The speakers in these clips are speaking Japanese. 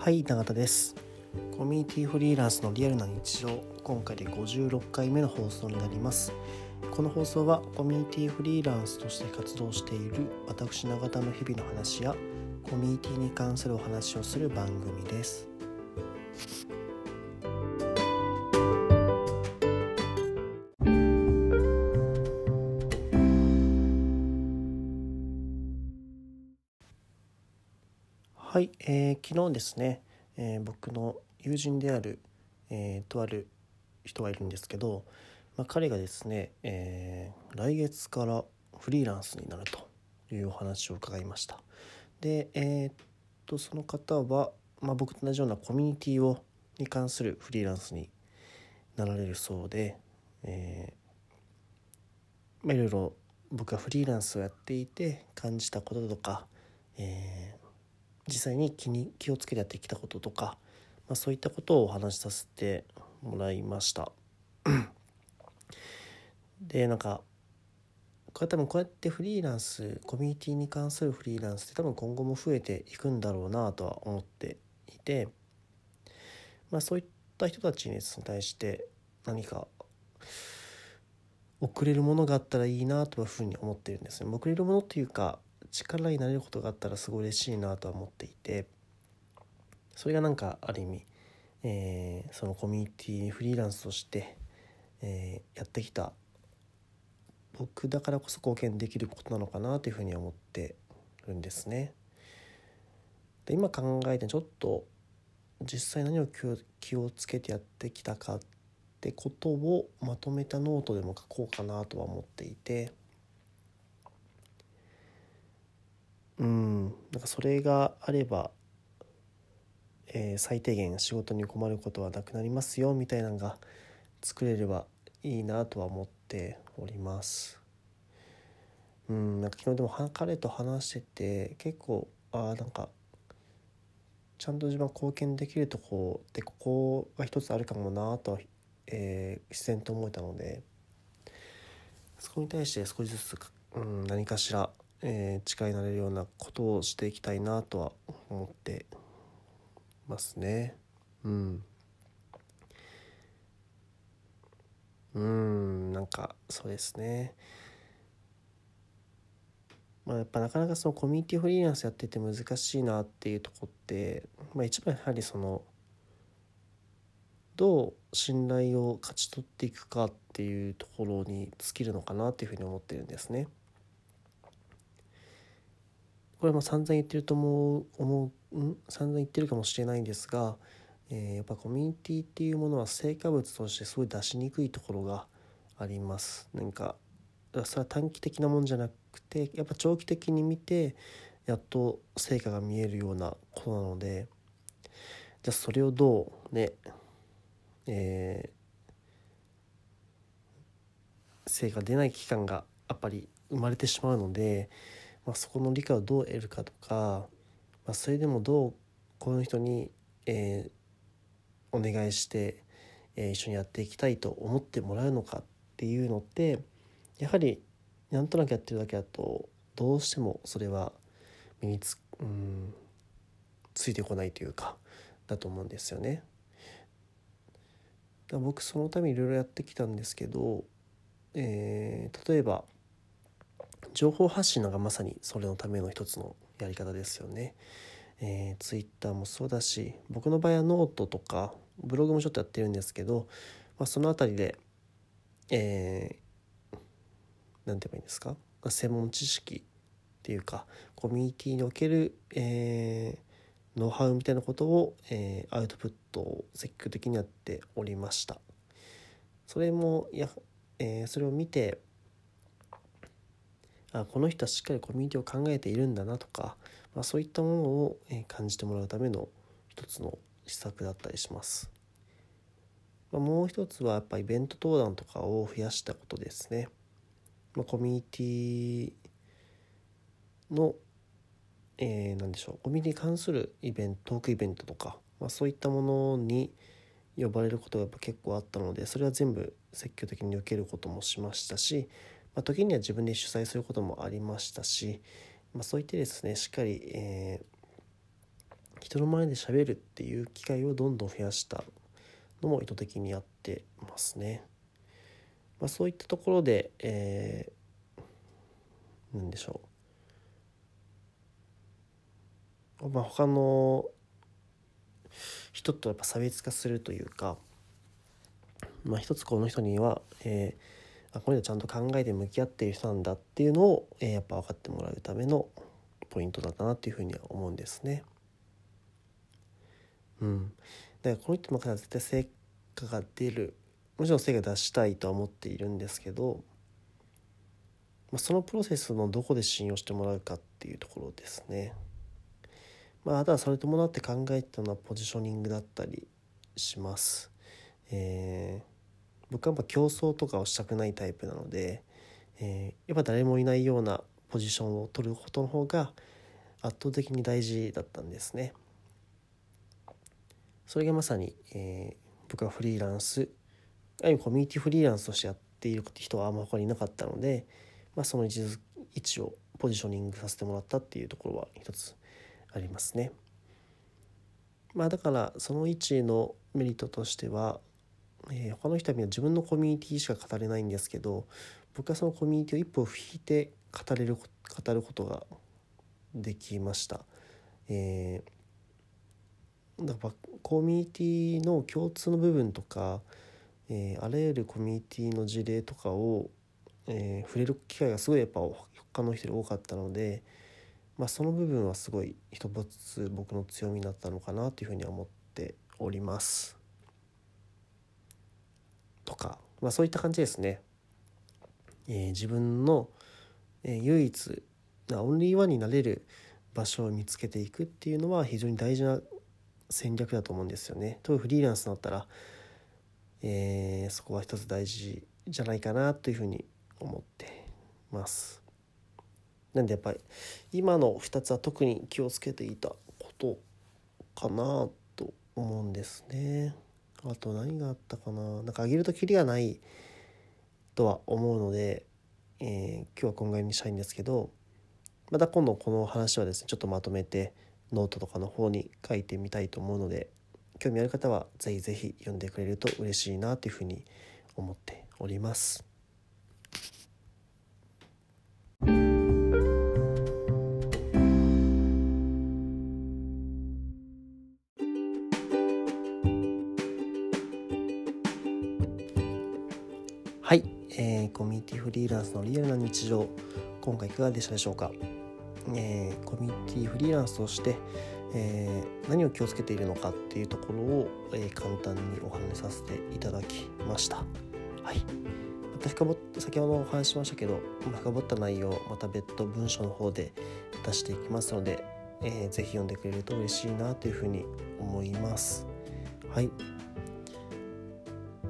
はい永田です。コミュニティフリーランスのリアルな日常。今回で56回目の放送になります。この放送はコミュニティフリーランスとして活動している私永田の日々の話やコミュニティに関するお話をする番組です。はい、えー、昨日ですね、えー、僕の友人である、えー、とある人がいるんですけど、まあ、彼がですね、えー、来月からフリーランスになるというお話を伺いました。でえー、っとその方は、まあ、僕と同じようなコミュニティをに関するフリーランスになられるそうで、えーま、いろいろ僕がフリーランスをやっていて感じたこととか、え、実際に気に気をつけてやってきたこととか、まあ、そういったことをお話しさせてもらいましたでなんかこれ多分こうやってフリーランスコミュニティに関するフリーランスって多分今後も増えていくんだろうなとは思っていてまあそういった人たちに対して何か送れるものがあったらいいなというふうに思ってるんですね。送れるものというか力になれることがあったらすごい嬉しいなとは思っていてそれがなんかある意味、えー、そのコミュニティフリーランスとして、えー、やってきた僕だからこそ貢献できることなのかなというふうに思ってるんですね。で今考えてちょっと実際何を気をつけてやってきたかってことをまとめたノートでも書こうかなとは思っていて。うん。なんかそれがあれば、えー、最低限仕事に困ることはなくなりますよみたいなのが作れればいいなとは思っております。うん。なんか昨日でも彼と話してて結構ああなんかちゃんと自分は貢献できるとこでここが一つあるかもなと、えー、自然と思えたのでそこに対して少しずつ、うん、何かしらえー、力になれるようなことをしていきたいなとは思ってますね。うん。うんなんかそうですね。まあ、やっぱなかなかそのコミュニティフリーランスやってて難しいなっていうとこって、まあ、一番やはりそのどう信頼を勝ち取っていくかっていうところに尽きるのかなっていうふうに思ってるんですね。これも散々言ってると思う思うん？散々言ってるかもしれないんですが、えー、やっぱコミュニティっていうものは成果物としてすごい出しにくいところがあります。なんかそれは短期的なもんじゃなくてやっぱ長期的に見てやっと成果が見えるようなことなのでじゃあそれをどうねえー、成果出ない期間がやっぱり生まれてしまうのでまあ、そこの理解をどう得るかとか、まあ、それでもどうこの人に、えー、お願いして、えー、一緒にやっていきたいと思ってもらうのかっていうのってやはりなんとなくやってるだけだとどうしてもそれは身につ,、うん、ついてこないというかだと思うんですよね。だ僕そのためにいろいろやってきたんですけど、えー、例えば情報発信のがまさにそれのための一つのやり方ですよね。えー、Twitter もそうだし僕の場合はノートとかブログもちょっとやってるんですけど、まあ、その辺りでえー、て言えばいいんですか？専門知識っていうかコミュニティにおける、えー、ノウハウみたいなことを、えー、アウトプットを積極的にやっておりました。それもや、えー、それを見てあこの人はしっかりコミュニティを考えているんだなとか、まあ、そういったものを感じてもらうための一つの施策だったりします。まあ、もう一つはやっぱイベント登壇とかを増やしたことですね。まあ、コミュニティの、えー、何でしょうコミュニティに関するイベントトークイベントとか、まあ、そういったものに呼ばれることがやっぱ結構あったのでそれは全部積極的に受けることもしましたしまあ、時には自分で主催することもありましたし、まあ、そういってですねしっかり、え人の前で喋るっていう機会をどんどん増やしたのも意図的にやってますね。まあ、そういったところで、えー、なんでしょう、まあ、他の人とやっぱ差別化するというか、まあ、一つこの人には、えー、あこのちゃんと考えて向き合っている人なんだっていうのを、えー、やっぱ分かってもらうためのポイントだったなっていうふうには思うんですね。うん、だからこの人の方は絶対成果が出るもちろん成果出したいとは思っているんですけど、まあ、そのプロセスのどこで信用してもらうかっていうところですね。まあ、あとはそれと伴って考えたのはポジショニングだったりします。えー、僕はやっぱ競争とかをしたくないタイプなので、えー、やっぱ誰もいないようなポジションを取ることの方が圧倒的に大事だったんですね。それがまさに、えー、僕はフリーランスある意味コミュニティフリーランスとしてやっている人はあんま他にいなかったので、まあ、その位置位置をポジショニングさせてもらったっていうところは一つありますね。まあ、だからその位置のメリットとしては、えー、他の人は自分のコミュニティしか語れないんですけど僕はそのコミュニティを一歩引いて語れる語ることができました。えー、だからコミュニティの共通の部分とか、えー、あらゆるコミュニティの事例とかを、えー、触れる機会がすごいやっぱ他の人より多かったので、まあ、その部分はすごい一つ僕の強みだったのかなというふうには思っております。とか、まあ、そういった感じですね。えー、自分の、えー、唯一オンリーワンになれる場所を見つけていくっていうのは非常に大事な戦略だと思うんですよね。特にフリーランスだったら、えー、そこは一つ大事じゃないかなというふうに思ってます。なんでやっぱり今の2つは特に気をつけていたことかなと思うんですね。あと何があったかななんか上げるときりがないとは思うので、えー、今日はこんぐらいにしたいんですけどまた今度この話はですねちょっとまとめてノートとかの方に書いてみたいと思うので興味ある方は是非是非読んでくれると嬉しいなというふうに思っております。コミュニティフリーランスのリアルな日常今回いかがでしたでしょうか？えー、コミュニティフリーランスとして、えー、何を気をつけているのかっていうところを、えー、簡単にお話しさせていただきました。はい、また深掘先ほどお話ししましたけど深掘った内容また別途文章の方で出していきますので、えー、ぜひ読んでくれると嬉しいなというふうに思います。はい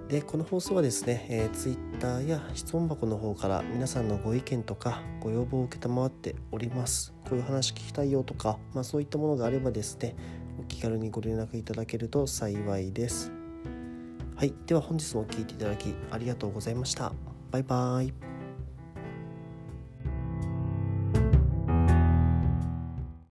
でこの放送はですね、えー、Twitter や質問箱の方から皆さんのご意見とかご要望を承っております。こういう話聞きたいよとか、まあ、そういったものがあればですねお気軽にご連絡いただけると幸いです。はい。では本日も聴いていただきありがとうございました。バイバーイ。